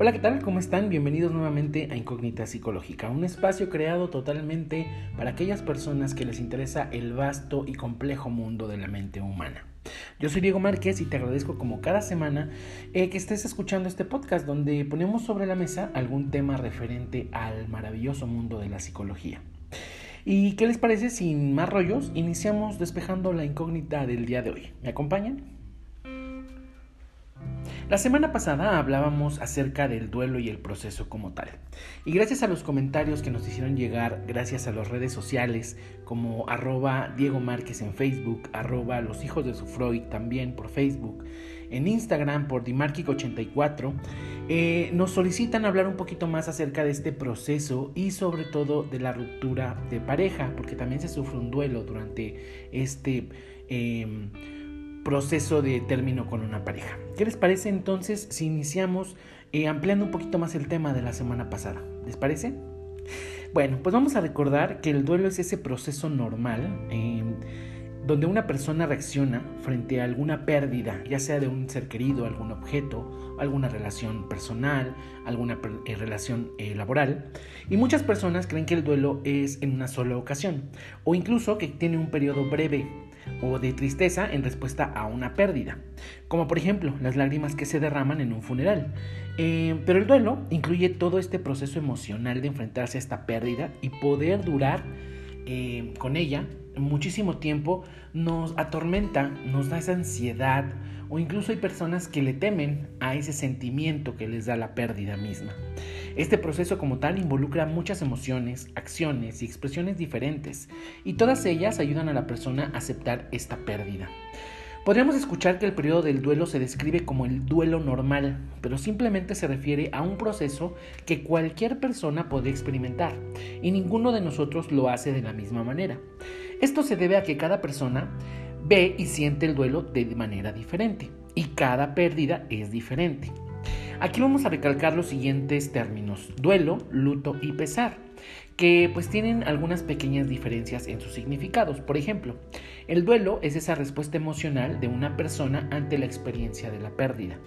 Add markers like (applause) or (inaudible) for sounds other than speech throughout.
Hola, ¿qué tal? ¿Cómo están? Bienvenidos nuevamente a Incógnita Psicológica, un espacio creado totalmente para aquellas personas que les interesa el vasto y complejo mundo de la mente humana. Yo soy Diego Márquez y te agradezco como cada semana eh, que estés escuchando este podcast donde ponemos sobre la mesa algún tema referente al maravilloso mundo de la psicología. ¿Y qué les parece? Sin más rollos, iniciamos despejando la incógnita del día de hoy. ¿Me acompañan? La semana pasada hablábamos acerca del duelo y el proceso como tal. Y gracias a los comentarios que nos hicieron llegar, gracias a las redes sociales como arroba Diego Márquez en Facebook, arroba Los Hijos de su también por Facebook, en Instagram por Dimarquic84, eh, nos solicitan hablar un poquito más acerca de este proceso y sobre todo de la ruptura de pareja, porque también se sufre un duelo durante este... Em, proceso de término con una pareja. ¿Qué les parece entonces si iniciamos eh, ampliando un poquito más el tema de la semana pasada? ¿Les parece? Bueno, pues vamos a recordar que el duelo es ese proceso normal em, donde una persona reacciona frente a alguna pérdida, ya sea de un ser querido, algún objeto, alguna relación personal, alguna eh, relación eh, laboral. Y muchas personas creen que el duelo es en una sola ocasión, o incluso que tiene un periodo breve o de tristeza en respuesta a una pérdida, como por ejemplo las lágrimas que se derraman en un funeral. Eh, pero el duelo incluye todo este proceso emocional de enfrentarse a esta pérdida y poder durar eh, con ella muchísimo tiempo, nos atormenta, nos da esa ansiedad o incluso hay personas que le temen a ese sentimiento que les da la pérdida misma. Este proceso como tal involucra muchas emociones, acciones y expresiones diferentes, y todas ellas ayudan a la persona a aceptar esta pérdida. Podríamos escuchar que el periodo del duelo se describe como el duelo normal, pero simplemente se refiere a un proceso que cualquier persona puede experimentar, y ninguno de nosotros lo hace de la misma manera. Esto se debe a que cada persona ve y siente el duelo de manera diferente, y cada pérdida es diferente. Aquí vamos a recalcar los siguientes términos, duelo, luto y pesar, que pues tienen algunas pequeñas diferencias en sus significados. Por ejemplo, el duelo es esa respuesta emocional de una persona ante la experiencia de la pérdida.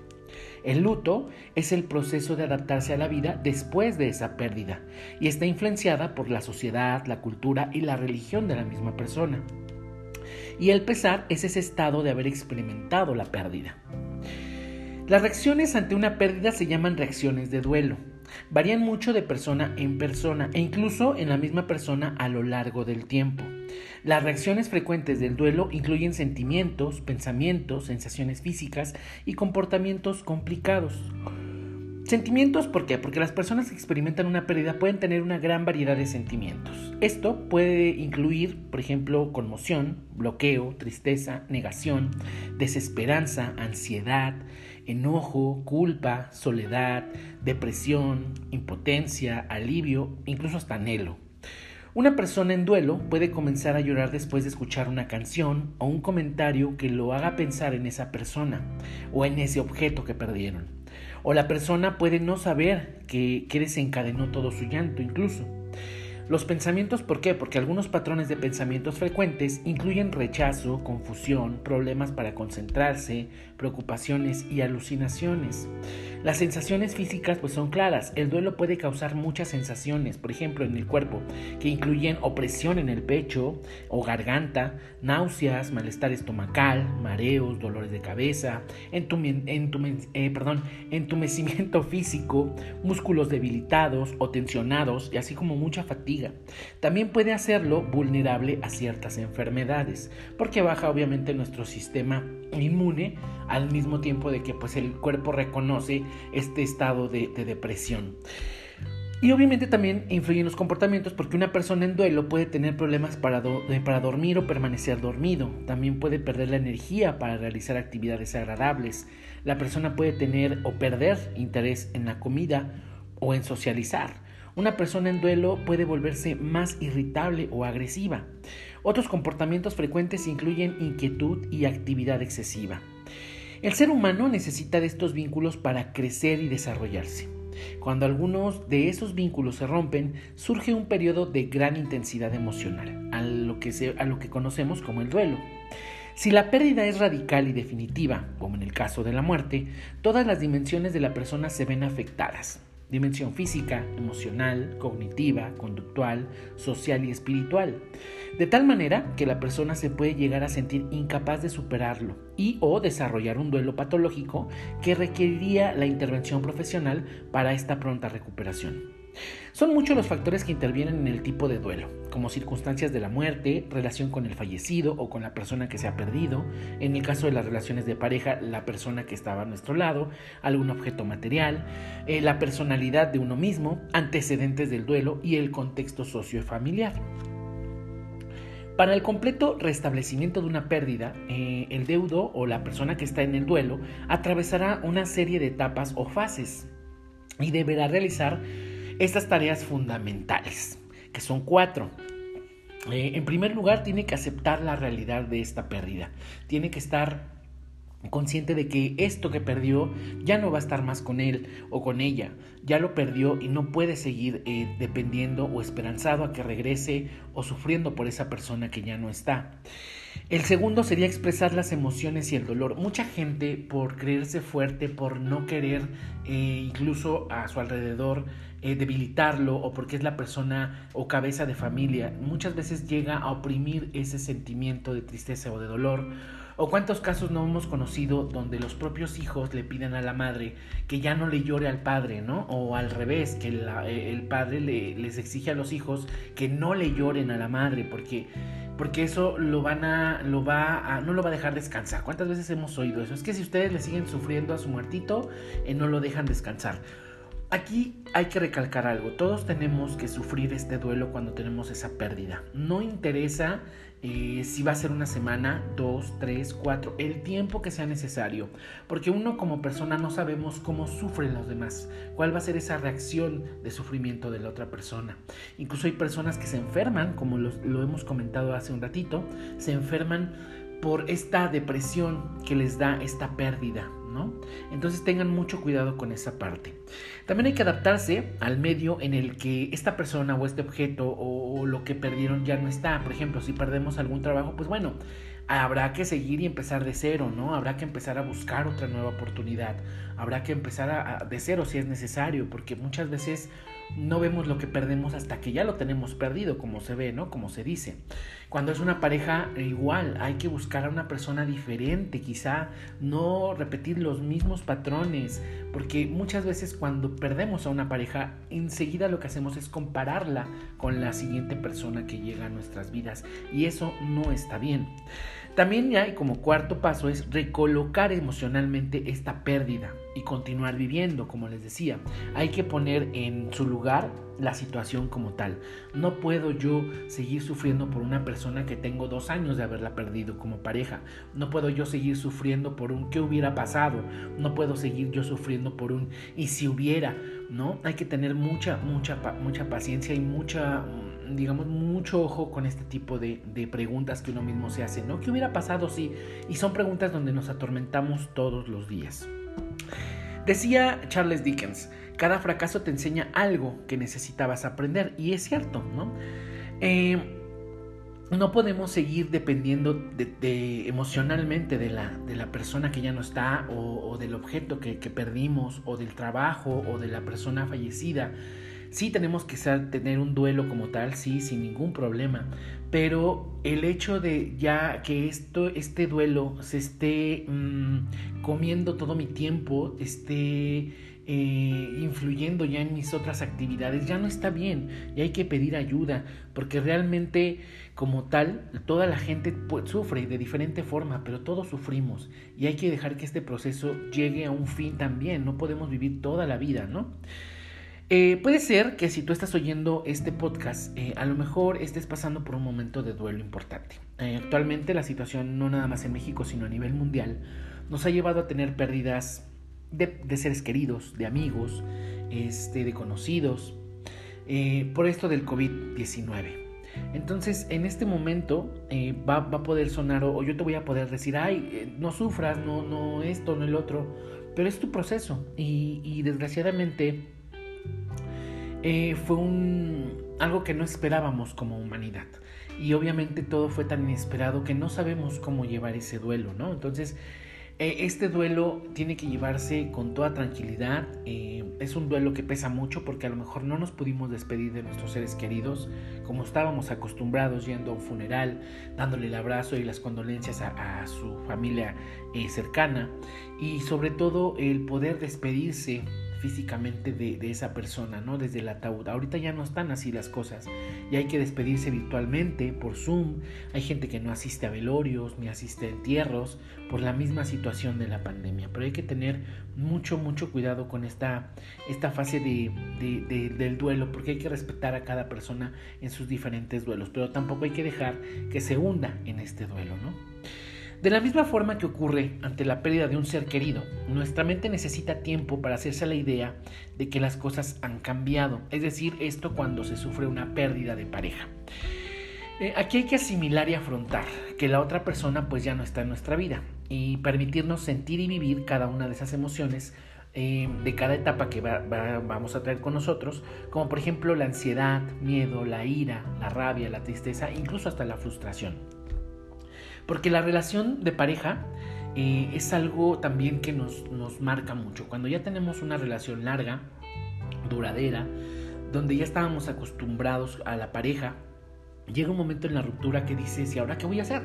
El luto es el proceso de adaptarse a la vida después de esa pérdida y está influenciada por la sociedad, la cultura y la religión de la misma persona. Y el pesar es ese estado de haber experimentado la pérdida. Las reacciones ante una pérdida se llaman reacciones de duelo. Varían mucho de persona en persona e incluso en la misma persona a lo largo del tiempo. Las reacciones frecuentes del duelo incluyen sentimientos, pensamientos, sensaciones físicas y comportamientos complicados. Sentimientos, ¿por qué? Porque las personas que experimentan una pérdida pueden tener una gran variedad de sentimientos. Esto puede incluir, por ejemplo, conmoción, bloqueo, tristeza, negación, desesperanza, ansiedad, enojo, culpa, soledad, depresión, impotencia, alivio, incluso hasta anhelo. Una persona en duelo puede comenzar a llorar después de escuchar una canción o un comentario que lo haga pensar en esa persona o en ese objeto que perdieron. O la persona puede no saber que, que desencadenó todo su llanto incluso. Los pensamientos, ¿por qué? Porque algunos patrones de pensamientos frecuentes incluyen rechazo, confusión, problemas para concentrarse, preocupaciones y alucinaciones. Las sensaciones físicas pues son claras. El duelo puede causar muchas sensaciones, por ejemplo, en el cuerpo, que incluyen opresión en el pecho o garganta, náuseas, malestar estomacal, mareos, dolores de cabeza, eh, (laughs) entumecimiento físico, músculos debilitados o tensionados y así como mucha fatiga. También puede hacerlo vulnerable a ciertas enfermedades, porque baja obviamente nuestro sistema inmune al mismo tiempo de que pues el cuerpo reconoce este estado de, depresión. Y obviamente también influyen los comportamientos porque una persona en duelo puede tener problemas para, para, dormir o permanecer dormido. También puede perder la energía para realizar actividades agradables. La persona puede tener o perder interés en la comida o en socializar. Una persona en duelo puede volverse más irritable o agresiva. Otros comportamientos frecuentes incluyen inquietud y actividad excesiva. El ser humano necesita de estos vínculos para crecer y desarrollarse. Cuando algunos de esos vínculos se rompen, surge un periodo de gran intensidad emocional, a lo que, a lo que conocemos como el duelo. Si la pérdida es radical y definitiva, como en el caso de la muerte, todas las dimensiones de la persona se ven afectadas. Dimensión física, emocional, cognitiva, conductual, social y espiritual. De tal manera que la persona se puede llegar a sentir incapaz de superarlo y o desarrollar un duelo patológico que requeriría la intervención profesional para esta pronta recuperación. Son muchos los factores que intervienen en el tipo de duelo, como circunstancias de la muerte, relación con el fallecido o con la persona que se ha perdido, en el caso de las relaciones de pareja, la persona que estaba a nuestro lado, algún objeto material, eh, la personalidad de uno mismo, antecedentes del duelo y el contexto sociofamiliar. Para el completo restablecimiento de una pérdida, eh, el deudo o la persona que está en el duelo atravesará una serie de etapas o fases y deberá realizar estas tareas fundamentales, que son cuatro. Eh, en primer lugar, tiene que aceptar la realidad de esta pérdida. Tiene que estar consciente de que esto que perdió ya no va a estar más con él o con ella, ya lo perdió y no puede seguir eh, dependiendo o esperanzado a que regrese o sufriendo por esa persona que ya no está. El segundo sería expresar las emociones y el dolor. Mucha gente por creerse fuerte, por no querer eh, incluso a su alrededor eh, debilitarlo o porque es la persona o cabeza de familia, muchas veces llega a oprimir ese sentimiento de tristeza o de dolor. O cuántos casos no hemos conocido donde los propios hijos le piden a la madre que ya no le llore al padre, ¿no? O al revés, que eh, el padre les exige a los hijos que no le lloren a la madre porque porque eso lo van a, lo va a, no lo va a dejar descansar. ¿Cuántas veces hemos oído eso? Es que si ustedes le siguen sufriendo a su muertito, eh, no lo dejan descansar. Aquí hay que recalcar algo, todos tenemos que sufrir este duelo cuando tenemos esa pérdida. No interesa eh, si va a ser una semana, dos, tres, cuatro, el tiempo que sea necesario, porque uno como persona no sabemos cómo sufren los demás, cuál va a ser esa reacción de sufrimiento de la otra persona. Incluso hay personas que se enferman, como lo hemos comentado hace un ratito, se enferman por esta depresión que les da esta pérdida, Entonces tengan mucho cuidado con esa parte. También hay que adaptarse al medio en el que esta persona o este objeto o, lo que perdieron ya no está. Por ejemplo, si perdemos algún trabajo, pues bueno, habrá que seguir y empezar de cero, ¿no? Habrá que empezar a buscar otra nueva oportunidad. Habrá que empezar de cero si es necesario, porque muchas veces no vemos lo que perdemos hasta que ya lo tenemos perdido, como se ve, ¿no? Como se dice. Cuando es una pareja igual, hay que buscar a una persona diferente, quizá no repetir los mismos patrones, porque muchas veces cuando perdemos a una pareja, enseguida lo que hacemos es compararla con la siguiente persona que llega a nuestras vidas y eso no está bien. También hay como cuarto paso es recolocar emocionalmente esta pérdida y continuar viviendo, como les decía. Hay que poner en su lugar la situación como tal. No puedo yo seguir sufriendo por una persona que tengo dos años de haberla perdido como pareja. No puedo yo seguir sufriendo por un qué hubiera pasado. No puedo seguir yo sufriendo por un y si hubiera, ¿no? Hay que tener mucha, mucha, mucha paciencia y mucha digamos, mucho ojo con este tipo de, de, preguntas que uno mismo se hace, ¿no? ¿Qué hubiera pasado si? Y son preguntas donde nos atormentamos todos los días. Decía Charles Dickens, cada fracaso te enseña algo que necesitabas aprender, y es cierto, ¿no? Eh, no podemos seguir dependiendo de, emocionalmente de la, de la, persona que ya no está o, del objeto que, que, perdimos o del trabajo o de la persona fallecida. Sí tenemos que tener un duelo como tal, sí, sin ningún problema, pero el hecho de ya que esto, este duelo se esté mm, comiendo todo mi tiempo, esté eh, influyendo ya en mis otras actividades, ya no está bien y hay que pedir ayuda, porque realmente como tal, toda la gente sufre de diferente forma, pero todos sufrimos y hay que dejar que este proceso llegue a un fin también, no podemos vivir toda la vida, ¿no? Eh, puede ser que si tú estás oyendo este podcast, eh, a lo mejor estés pasando por un momento de duelo importante. Eh, actualmente la situación, no nada más en México, sino a nivel mundial, nos ha llevado a tener pérdidas de, seres queridos, de amigos, este, de conocidos, por esto del COVID-19. Entonces, en este momento va, a poder sonar, o, yo te voy a poder decir, ay, no sufras, no, no esto, no el otro, pero es tu proceso y desgraciadamente eh, fue un algo que no esperábamos como humanidad. Y obviamente todo fue tan inesperado que no sabemos cómo llevar ese duelo, ¿no? Entonces, eh, este duelo tiene que llevarse con toda tranquilidad. Eh, es un duelo que pesa mucho porque a lo mejor no nos pudimos despedir de nuestros seres queridos como estábamos acostumbrados yendo a un funeral, dándole el abrazo y las condolencias a, su familia eh, cercana y sobre todo el poder despedirse físicamente de, esa persona, ¿no? Desde el ataúd. Ahorita ya no están así las cosas. Y hay que despedirse virtualmente, por Zoom. Hay gente que no asiste a velorios, ni asiste a entierros, por la misma situación de la pandemia. Pero hay que tener mucho, mucho cuidado con esta, esta fase de, del duelo, porque hay que respetar a cada persona en sus diferentes duelos. Pero tampoco hay que dejar que se hunda en este duelo, ¿no? De la misma forma que ocurre ante la pérdida de un ser querido, nuestra mente necesita tiempo para hacerse la idea de que las cosas han cambiado, es decir, esto cuando se sufre una pérdida de pareja. Eh, aquí hay que asimilar y afrontar que la otra persona pues ya no está en nuestra vida y permitirnos sentir y vivir cada una de esas emociones eh, de cada etapa que vamos a traer con nosotros, como por ejemplo la ansiedad, miedo, la ira, la rabia, la tristeza, incluso hasta la frustración. Porque la relación de pareja eh, es algo también que nos, nos marca mucho. Cuando ya tenemos una relación larga, duradera, donde ya estábamos acostumbrados a la pareja, llega un momento en la ruptura que dices, ¿y ahora qué voy a hacer?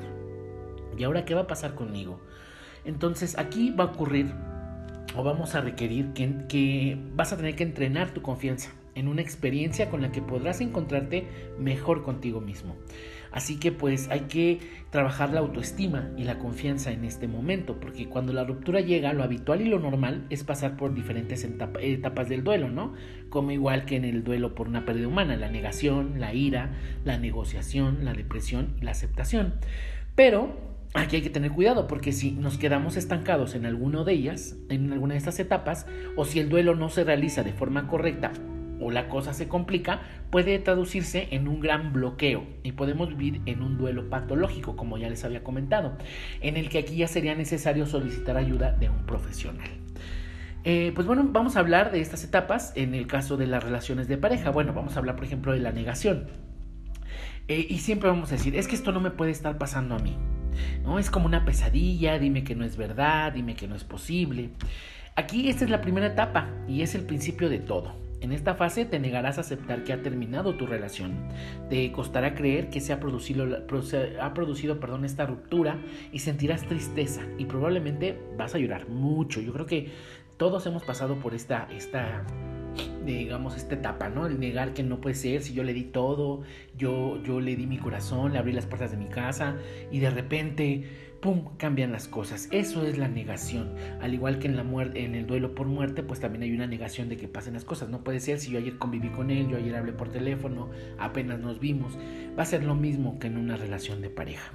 ¿Y ahora qué va a pasar conmigo? Entonces aquí va a ocurrir o vamos a requerir que, que, vas a tener que entrenar tu confianza en una experiencia con la que podrás encontrarte mejor contigo mismo. Así que pues hay que trabajar la autoestima y la confianza en este momento, porque cuando la ruptura llega, lo habitual y lo normal es pasar por diferentes etapas del duelo, ¿no? Como igual que en el duelo por una pérdida humana, la negación, la ira, la negociación, la depresión y la aceptación. Pero aquí hay que tener cuidado porque si nos quedamos estancados en alguna de ellas, en alguna de estas etapas, o si el duelo no se realiza de forma correcta o la cosa se complica, puede traducirse en un gran bloqueo y podemos vivir en un duelo patológico, como ya les había comentado, en el que aquí ya sería necesario solicitar ayuda de un profesional. Eh, pues bueno, vamos a hablar de estas etapas en el caso de las relaciones de pareja. Bueno, vamos a hablar, por ejemplo, de la negación. Eh, y siempre vamos a decir, es que esto no me puede estar pasando a mí. ¿no? Es como una pesadilla, dime que no es verdad, dime que no es posible. Aquí esta es la primera etapa y es el principio de todo. En esta fase te negarás a aceptar que ha terminado tu relación. Te costará creer que se ha producido, ha producido perdón, esta ruptura y sentirás tristeza y probablemente vas a llorar mucho. Yo creo que todos hemos pasado por esta, esta digamos, esta etapa, ¿no? El negar que no puede ser, si yo le di todo, yo, yo le di mi corazón, le abrí las puertas de mi casa y de repente ¡pum!, cambian las cosas. Eso es la negación. Al igual que en, la muerte, en el duelo por muerte, pues también hay una negación de que pasen las cosas. No puede ser si yo ayer conviví con él, yo ayer hablé por teléfono, apenas nos vimos. Va a ser lo mismo que en una relación de pareja.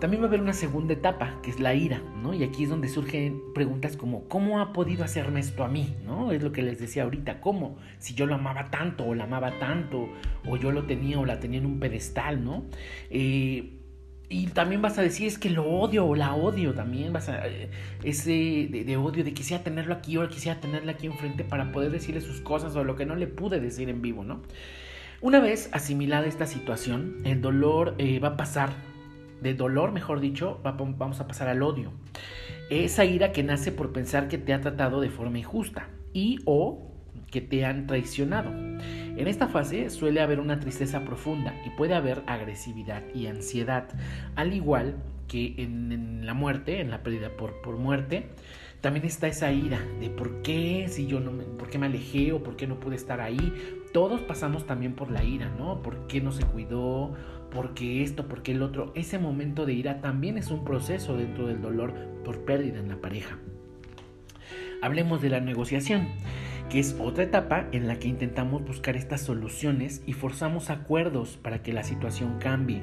También va a haber una segunda etapa, que es la ira, ¿no? Y aquí es donde surgen preguntas como, ¿cómo ha podido hacerme esto a mí? ¿No? Es lo que les decía ahorita, ¿cómo? Si yo lo amaba tanto, o la amaba tanto, o yo lo tenía o la tenía en un pedestal, ¿no? Eh, y también vas a decir, es que lo odio o la odio también, vas a, eh, ese de, odio de quisiera tenerlo aquí o quisiera tenerla aquí enfrente para poder decirle sus cosas o lo que no le pude decir en vivo, ¿no? Una vez asimilada esta situación, el dolor eh, va a pasar, de dolor, mejor dicho, vamos a pasar al odio. Esa ira que nace por pensar que te ha tratado de forma injusta y o que te han traicionado. En esta fase suele haber una tristeza profunda y puede haber agresividad y ansiedad, al igual que en, la muerte, en la pérdida por, por, muerte, también está esa ira de por qué si yo no me, por qué me alejé o por qué no pude estar ahí. Todos pasamos también por la ira, ¿no? ¿Por qué no se cuidó? ¿Por qué esto? ¿Por qué el otro? Ese momento de ira también es un proceso dentro del dolor por pérdida en la pareja. Hablemos de la negociación que es otra etapa en la que intentamos buscar estas soluciones y forzamos acuerdos para que la situación cambie.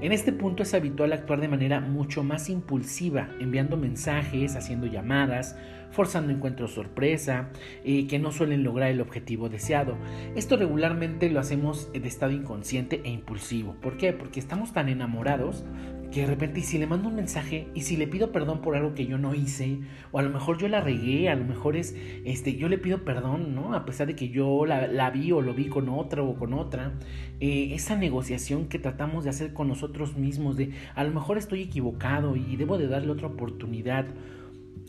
En este punto es habitual actuar de manera mucho más impulsiva, enviando mensajes, haciendo llamadas, forzando encuentros sorpresa, eh, que no suelen lograr el objetivo deseado. Esto regularmente lo hacemos de estado inconsciente e impulsivo. ¿Por qué? Porque estamos tan enamorados que de repente, y si le mando un mensaje, y si le pido perdón por algo que yo no hice, o a lo mejor yo la regué, a lo mejor es, este, yo le pido perdón, ¿no? A pesar de que yo la, vi o lo vi con otra o con otra, eh, esa negociación que tratamos de hacer con nosotros mismos, de a lo mejor estoy equivocado y debo de darle otra oportunidad,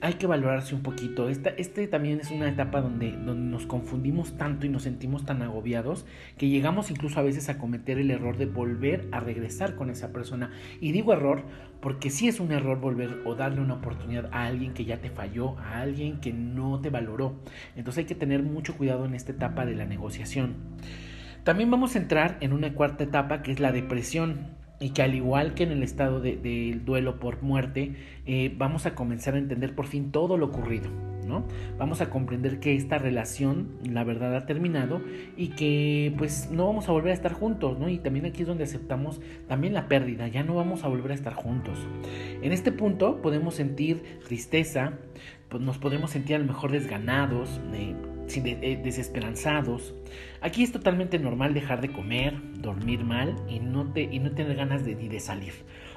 hay que valorarse un poquito. Esta, este también es una etapa donde, donde nos confundimos tanto y nos sentimos tan agobiados que llegamos incluso a veces a cometer el error de volver a regresar con esa persona. Y digo error porque sí es un error volver o darle una oportunidad a alguien que ya te falló, a alguien que no te valoró. Entonces hay que tener mucho cuidado en esta etapa de la negociación. También vamos a entrar en una cuarta etapa que es la depresión y que al igual que en el estado del de, duelo por muerte, eh, vamos a comenzar a entender por fin todo lo ocurrido, ¿no? Vamos a comprender que esta relación, la verdad, ha terminado y que pues no vamos a volver a estar juntos, ¿no? Y también aquí es donde aceptamos también la pérdida, ya no vamos a volver a estar juntos. En este punto podemos sentir tristeza, pues nos podemos sentir a lo mejor desganados, eh, eh, desesperanzados. Aquí es totalmente normal dejar de comer, dormir mal y no, te, y no tener ganas de, de salir.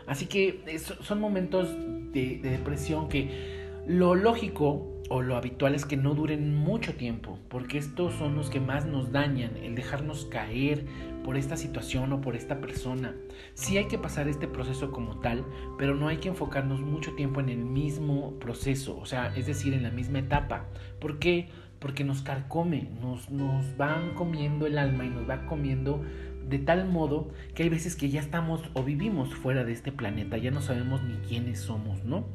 Así que son momentos de, de depresión que lo lógico o lo habitual es que no duren mucho tiempo, porque estos son los que más nos dañan, el dejarnos caer por esta situación o por esta persona. Sí hay que pasar este proceso como tal, pero no hay que enfocarnos mucho tiempo en el mismo proceso, o sea, es decir, en la misma etapa. ¿Por qué? Porque nos carcome, nos, nos van comiendo el alma y nos va comiendo de tal modo que hay veces que ya estamos o vivimos fuera de este planeta, ya no sabemos ni quiénes somos, ¿no?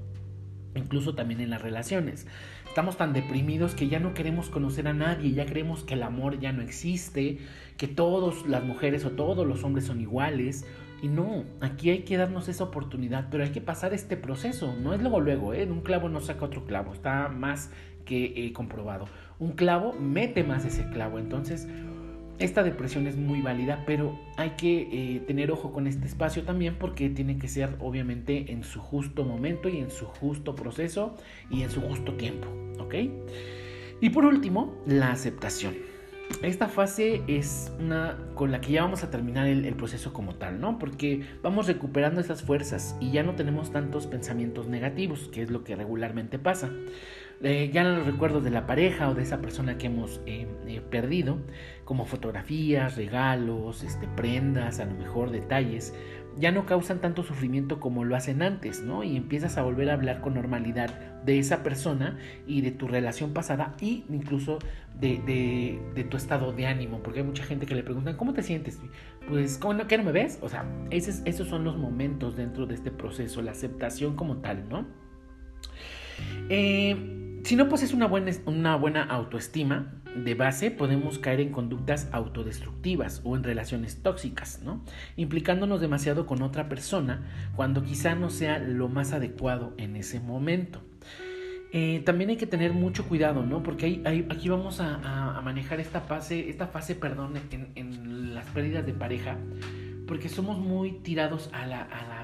Incluso también en las relaciones. Estamos tan deprimidos que ya no queremos conocer a nadie, ya creemos que el amor ya no existe, que todas las mujeres o todos los hombres son iguales. Y no, aquí hay que darnos esa oportunidad, pero hay que pasar este proceso. No es luego luego, ¿eh? Un clavo no saca otro clavo, está más que he comprobado. Un clavo mete más ese clavo. Entonces, esta depresión es muy válida, pero hay que eh, tener ojo con este espacio también porque tiene que ser obviamente en su justo momento y en su justo proceso y en su justo tiempo, ¿ok? Y por último, la aceptación. Esta fase es una con la que ya vamos a terminar el, el, proceso como tal, ¿no? Porque vamos recuperando esas fuerzas y ya no tenemos tantos pensamientos negativos, que es lo que regularmente pasa eh, ya los recuerdos de la pareja o de esa persona que hemos eh, eh, perdido, como fotografías, regalos, este, prendas, a lo mejor detalles, ya no causan tanto sufrimiento como lo hacen antes, ¿no? Y empiezas a volver a hablar con normalidad de esa persona y de tu relación pasada e incluso de, tu estado de ánimo, porque hay mucha gente que le preguntan, ¿cómo te sientes? Pues, ¿cómo no, ¿qué no me ves? O sea, esos, esos son los momentos dentro de este proceso, la aceptación como tal, ¿no? Eh, si no posees una buena, una buena autoestima de base, podemos caer en conductas autodestructivas o en relaciones tóxicas, ¿no? Implicándonos demasiado con otra persona cuando quizá no sea lo más adecuado en ese momento. Eh, también hay que tener mucho cuidado, ¿no? Porque aquí vamos a, manejar esta fase, esta fase, perdón, en las pérdidas de pareja porque somos muy tirados a la, a la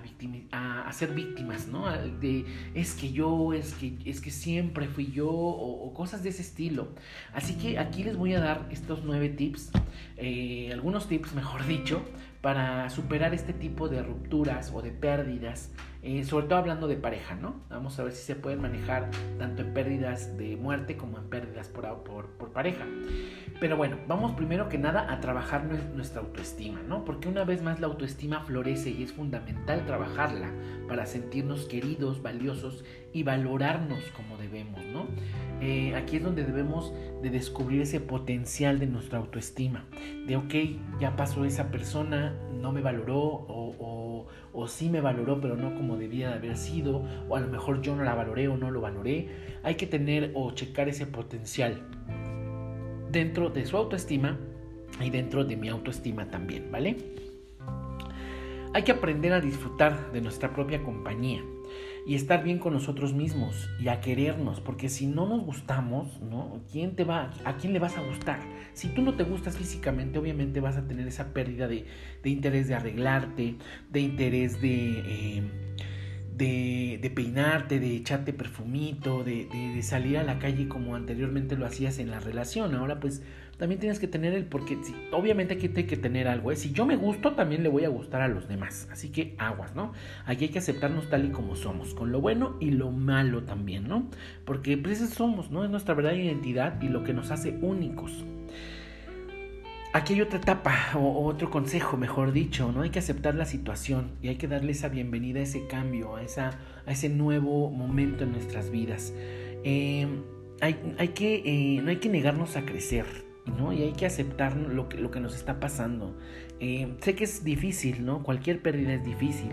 a, ser víctimas, ¿no? De es que yo, es que, es que siempre fui yo, o, cosas de ese estilo. Así que aquí les voy a dar estos nueve tips, eh, algunos tips, mejor dicho, para superar este tipo de rupturas o de pérdidas eh, sobre todo hablando de pareja, ¿no? Vamos a ver si se pueden manejar tanto en pérdidas de muerte como en pérdidas por, por, pareja. Pero bueno, vamos primero que nada a trabajar nuestra autoestima, ¿no? Porque una vez más la autoestima florece y es fundamental trabajarla para sentirnos queridos, valiosos y valorarnos como debemos, ¿no? Eh, aquí es donde debemos de descubrir ese potencial de nuestra autoestima, de ok, ya pasó esa persona, no me valoró o, o, sí me valoró, pero no como debía de haber sido, o a lo mejor yo no la valoré o no lo valoré. Hay que tener o checar ese potencial dentro de su autoestima y dentro de mi autoestima también, ¿vale? Hay que aprender a disfrutar de nuestra propia compañía y estar bien con nosotros mismos y a querernos, porque si no nos gustamos, ¿no? ¿Quién te va, ¿A quién le vas a gustar? Si tú no te gustas físicamente, obviamente vas a tener esa pérdida de, interés de arreglarte, de interés de, eh, de, peinarte, de echarte perfumito, de, de, salir a la calle como anteriormente lo hacías en la relación. Ahora pues también tienes que tener el porque obviamente aquí hay que tener algo, ¿eh? si yo me gusto también le voy a gustar a los demás, así que aguas, ¿no? Aquí hay que aceptarnos tal y como somos, con lo bueno y lo malo también, ¿no? Porque pues somos, ¿no? Es nuestra verdadera identidad y lo que nos hace únicos. Aquí hay otra etapa o, otro consejo, mejor dicho, ¿no? Hay que aceptar la situación y hay que darle esa bienvenida a ese cambio, a, esa, a ese nuevo momento en nuestras vidas. Eh, hay, que, eh, no hay que negarnos a crecer, ¿no? Y hay que aceptar lo que, lo que nos está pasando. Eh, sé que es difícil, ¿no? Cualquier pérdida es difícil,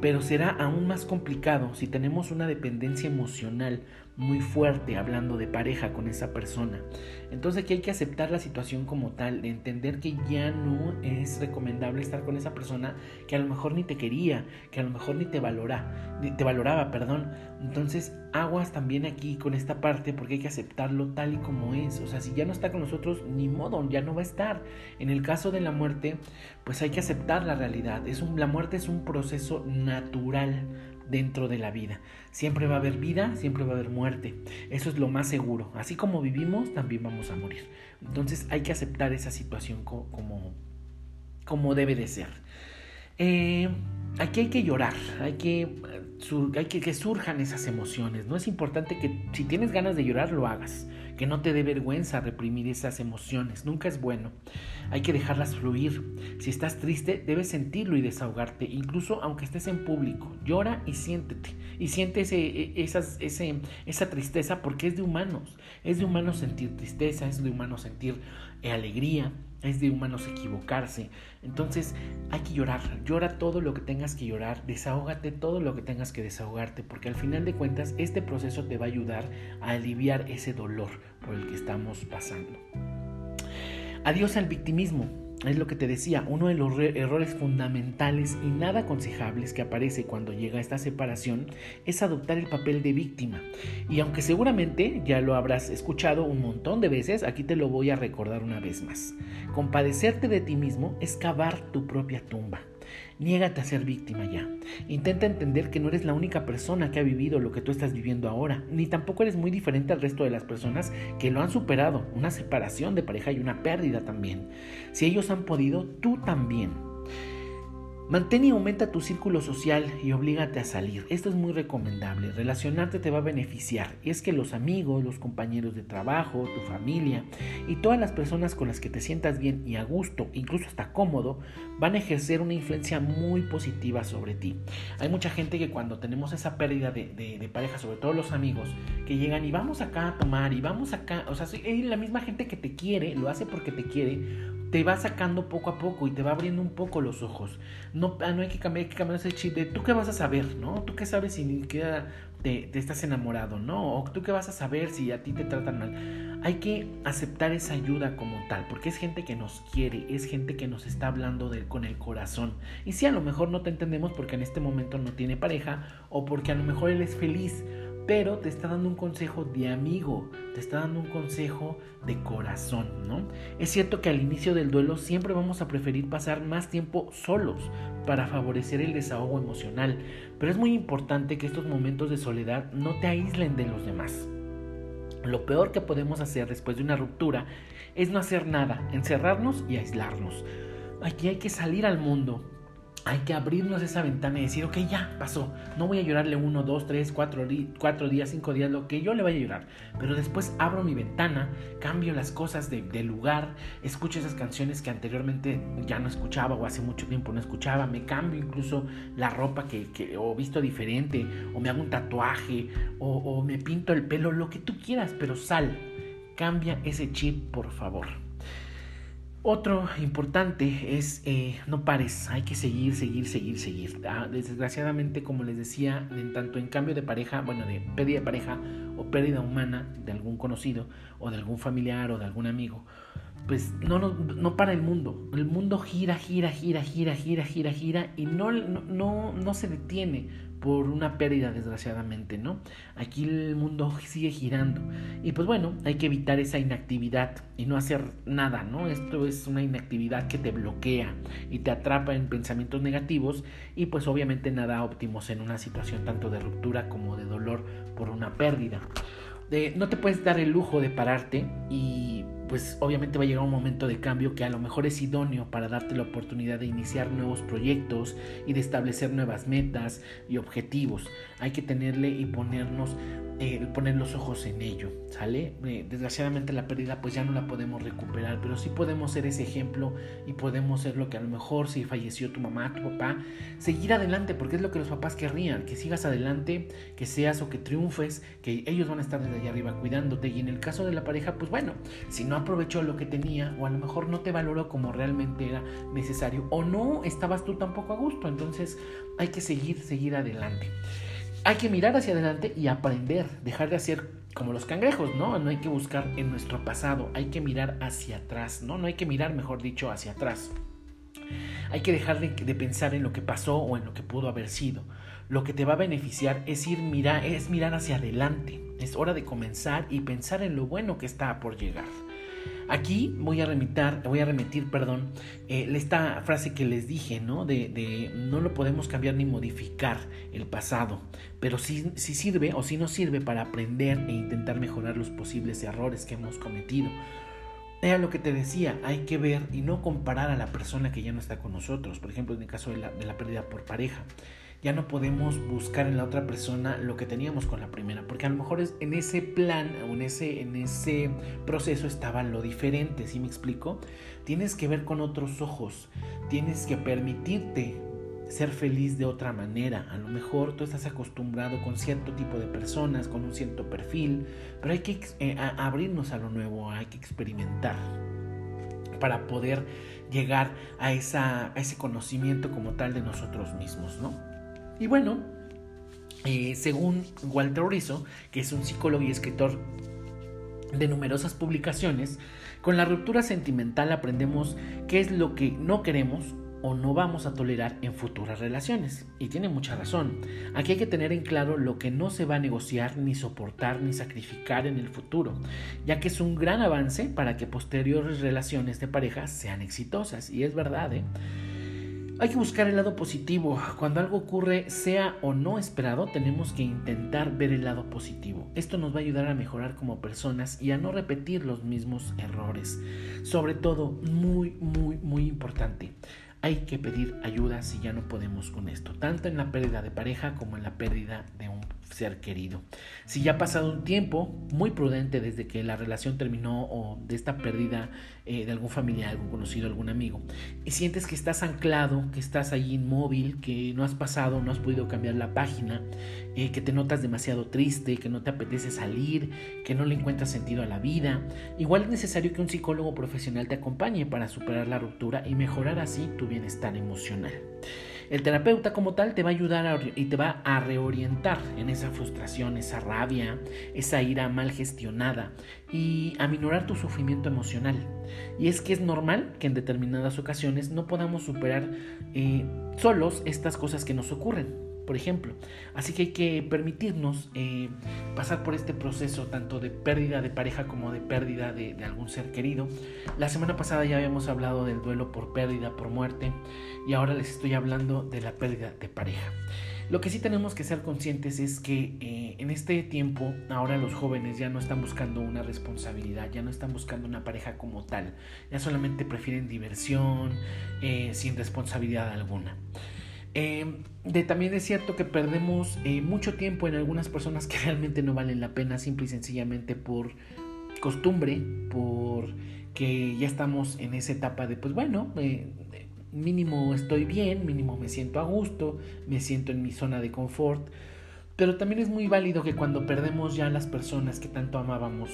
pero será aún más complicado si tenemos una dependencia emocional muy fuerte hablando de pareja con esa persona. Entonces aquí hay que aceptar la situación como tal, de entender que ya no es recomendable estar con esa persona que a lo mejor ni te quería, que a lo mejor ni te valora, te valoraba, perdón. Entonces aguas también aquí con esta parte porque hay que aceptarlo tal y como es. O sea, si ya no está con nosotros, ni modo, ya no va a estar. En el caso de la muerte, pues hay que aceptar la realidad. Es un, la muerte es un proceso natural dentro de la vida. Siempre va a haber vida, siempre va a haber muerte. Eso es lo más seguro. Así como vivimos, también vamos a morir. Entonces hay que aceptar esa situación como, como debe de ser. Eh, aquí hay que llorar, hay que, hay que que surjan esas emociones. No es importante que si tienes ganas de llorar lo hagas que no te dé vergüenza reprimir esas emociones, nunca es bueno. Hay que dejarlas fluir. Si estás triste, debes sentirlo y desahogarte, incluso aunque estés en público. Llora y siéntete. Y siente ese, e, esas, ese, esa tristeza porque es de humanos. Es de humanos sentir tristeza, es de humanos sentir eh, alegría, es de humanos equivocarse. Entonces hay que llorar, llora todo lo que tengas que llorar, desahógate todo lo que tengas que desahogarte, porque al final de cuentas este proceso te va a ayudar a aliviar ese dolor por el que estamos pasando. Adiós al victimismo es lo que te decía, uno de los errores fundamentales y nada aconsejables que aparece cuando llega esta separación es adoptar el papel de víctima. Y aunque seguramente ya lo habrás escuchado un montón de veces, aquí te lo voy a recordar una vez más. Compadecerte de ti mismo es cavar tu propia tumba. Niégate a ser víctima ya. Intenta entender que no eres la única persona que ha vivido lo que tú estás viviendo ahora, ni tampoco eres muy diferente al resto de las personas que lo han superado, una separación de pareja y una pérdida también. Si ellos han podido, tú también. Mantén y aumenta tu círculo social y oblígate a salir. Esto es muy recomendable. Relacionarte te va a beneficiar. Y es que los amigos, los compañeros de trabajo, tu familia y todas las personas con las que te sientas bien y a gusto, incluso hasta cómodo, van a ejercer una influencia muy positiva sobre ti. Hay mucha gente que cuando tenemos esa pérdida de, pareja, sobre todo los amigos, que llegan y vamos acá a tomar y vamos acá, o sea, la misma gente que te quiere, lo hace porque te quiere, te va sacando poco a poco y te va abriendo un poco los ojos. No, ah, no hay que cambiar, hay que cambiar ese chip tú qué vas a saber, ¿no? Tú qué sabes si ni siquiera te, estás enamorado, ¿no? O tú qué vas a saber si a ti te tratan mal. Hay que aceptar esa ayuda como tal, porque es gente que nos quiere, es gente que nos está hablando con el corazón. Y si a lo mejor no te entendemos porque en este momento no tiene pareja o porque a lo mejor él es feliz pero te está dando un consejo de amigo, te está dando un consejo de corazón, ¿no? Es cierto que al inicio del duelo siempre vamos a preferir pasar más tiempo solos para favorecer el desahogo emocional, pero es muy importante que estos momentos de soledad no te aíslen de los demás. Lo peor que podemos hacer después de una ruptura es no hacer nada, encerrarnos y aislarnos. Aquí hay que salir al mundo, hay que abrirnos esa ventana y decir, ok, ya pasó. No voy a llorarle uno, dos, tres, cuatro, cuatro días, cinco días, lo que yo le vaya a llorar. Pero después abro mi ventana, cambio las cosas de, lugar, escucho esas canciones que anteriormente ya no escuchaba o hace mucho tiempo no escuchaba, me cambio incluso la ropa que, que o visto diferente, o me hago un tatuaje, o, o me pinto el pelo, lo que tú quieras, pero sal. Cambia ese chip, por favor. Otro importante es eh, no pares, hay que seguir, seguir, seguir, seguir. Ah, desgraciadamente, como les decía, en tanto en cambio de pareja, bueno, de pérdida de pareja o pérdida humana de algún conocido o de algún familiar o de algún amigo, pues no, no, no para el mundo. El mundo gira, gira, gira, gira, gira, gira, gira y no, no, no se detiene por una pérdida desgraciadamente, ¿no? Aquí el mundo (laughs) sigue girando y pues bueno, hay que evitar esa inactividad y no hacer nada, ¿no? Esto es una inactividad que te bloquea y te atrapa en pensamientos negativos y pues obviamente nada óptimos en una situación tanto de ruptura como de dolor por una pérdida. no te puedes dar el lujo de pararte y pues obviamente va a llegar un momento de cambio que a lo mejor es idóneo para darte la oportunidad de iniciar nuevos proyectos y de establecer nuevas metas y objetivos. Hay que tenerle y ponernos eh, poner los ojos en ello, ¿sale? Eh, desgraciadamente la pérdida pues ya no la podemos recuperar, pero sí podemos ser ese ejemplo y podemos ser lo que a lo mejor si falleció tu mamá, tu papá, seguir adelante, porque es lo que los papás querrían, que sigas adelante, que seas o que triunfes, que ellos van a estar desde allá arriba cuidándote y en el caso de la pareja pues bueno, si no aprovechó lo que tenía o a lo mejor no te valoró como realmente era necesario o no estabas tú tampoco a gusto, entonces hay que seguir, seguir adelante hay que mirar hacia adelante y aprender, dejar de hacer como los cangrejos, ¿no? No hay que buscar en nuestro pasado, hay que mirar hacia atrás, ¿no? No hay que mirar, mejor dicho, hacia atrás. Hay que dejar de, pensar en lo que pasó o en lo que pudo haber sido. Lo que te va a beneficiar es ir mira, es mirar hacia adelante. Es hora de comenzar y pensar en lo bueno que está por llegar. Aquí voy a remitir, voy a remitir, perdón, eh, esta frase que les dije, ¿no? De, no lo podemos cambiar ni modificar el pasado, pero sí, sirve o sí nos sirve para aprender e intentar mejorar los posibles errores que hemos cometido. Era lo que te decía, hay que ver y no comparar a la persona que ya no está con nosotros, por ejemplo en el caso de de la pérdida por pareja ya no podemos buscar en la otra persona lo que teníamos con la primera, porque a lo mejor es, en ese plan o en ese, en ese proceso estaba lo diferente, ¿sí me explico? Tienes que ver con otros ojos, tienes que permitirte ser feliz de otra manera. A lo mejor tú estás acostumbrado con cierto tipo de personas, con un cierto perfil, pero hay que eh, abrirnos a lo nuevo, hay que experimentar para poder llegar a, esa, a ese conocimiento como tal de nosotros mismos, ¿no? Y bueno, eh, según Walter Rizzo, que es un psicólogo y escritor de numerosas publicaciones, con la ruptura sentimental aprendemos qué es lo que no queremos o no vamos a tolerar en futuras relaciones. Y tiene mucha razón. Aquí hay que tener en claro lo que no se va a negociar, ni soportar, ni sacrificar en el futuro, ya que es un gran avance para que posteriores relaciones de pareja sean exitosas. Y es verdad, ¿eh? Hay que buscar el lado positivo. Cuando algo ocurre, sea o no esperado, tenemos que intentar ver el lado positivo. Esto nos va a ayudar a mejorar como personas y a no repetir los mismos errores. Sobre todo, muy, muy, muy importante. Hay que pedir ayuda si ya no podemos con esto, tanto en la pérdida de pareja como en la pérdida de un ser querido. Si ya ha pasado un tiempo muy prudente desde que la relación terminó o de esta pérdida eh, de algún familiar, algún conocido, algún amigo, y sientes que estás anclado, que estás ahí inmóvil, que no has pasado, no has podido cambiar la página, eh, que te notas demasiado triste, que no te apetece salir, que no le encuentras sentido a la vida, igual es necesario que un psicólogo profesional te acompañe para superar la ruptura y mejorar así tu bienestar emocional. El terapeuta como tal te va a ayudar y te va a reorientar en esa frustración, esa rabia, esa ira mal gestionada y a minorar tu sufrimiento emocional. Y es que es normal que en determinadas ocasiones no podamos superar eh, solos estas cosas que nos ocurren por ejemplo. Así que hay que permitirnos eh, pasar por este proceso tanto de pérdida de pareja como de pérdida de, algún ser querido. La semana pasada ya habíamos hablado del duelo por pérdida, por muerte, y ahora les estoy hablando de la pérdida de pareja. Lo que sí tenemos que ser conscientes es que eh, en este tiempo ahora los jóvenes ya no están buscando una responsabilidad, ya no están buscando una pareja como tal, ya solamente prefieren diversión eh, sin responsabilidad alguna. Eh, también es cierto que perdemos eh, mucho tiempo en algunas personas que (laughs) realmente no valen la pena, simple y sencillamente por costumbre, por que ya estamos en esa etapa de, pues bueno, eh, mínimo estoy bien, mínimo me siento a gusto, me siento en mi zona de confort, pero también es muy válido que cuando perdemos ya las personas que tanto amábamos,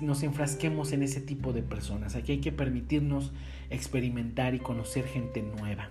nos enfrasquemos en ese tipo de personas. Aquí hay que permitirnos experimentar y conocer gente nueva.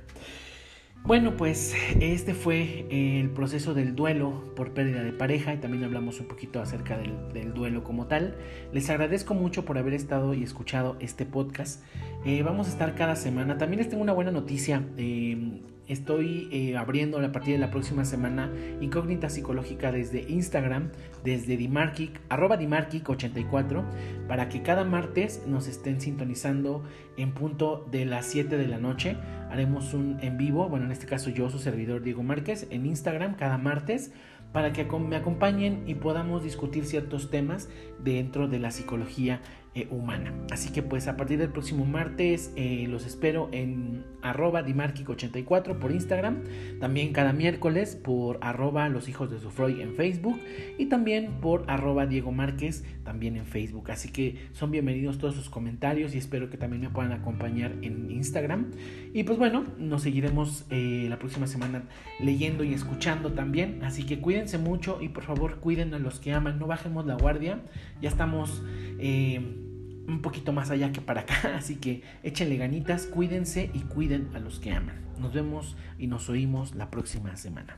Bueno, pues este fue el proceso del duelo por pérdida de pareja y también hablamos un poquito acerca del, duelo como tal. Les agradezco mucho por haber estado y escuchado este podcast. Eh, vamos a estar cada semana. También les tengo una buena noticia. Eh, Estoy eh, abriendo a partir de la próxima semana Incógnita Psicológica desde Instagram, desde Dimarkic, arroba Dimarkic84, para que cada martes nos estén sintonizando en punto de las 7 de la noche. Haremos un en vivo, bueno, en este caso yo, su servidor Diego Márquez, en Instagram cada martes para que me acompañen y podamos discutir ciertos temas dentro de la psicología eh, humana. Así que pues a partir del próximo martes eh, los espero en arroba dimarquic84 por Instagram, también cada miércoles por arroba los hijos de Sufroy en Facebook y también por arroba Diego Márquez también en Facebook. Así que son bienvenidos todos sus comentarios y espero que también me puedan acompañar en Instagram. Y pues bueno, nos seguiremos eh, la próxima semana leyendo y escuchando también. Así que cuídense mucho y por favor cuiden a los que aman, no bajemos la guardia. Ya estamos un poquito más allá que para acá. (laughs) Así que échenle ganitas, cuídense y cuiden a los que aman. Nos vemos y nos oímos la próxima semana.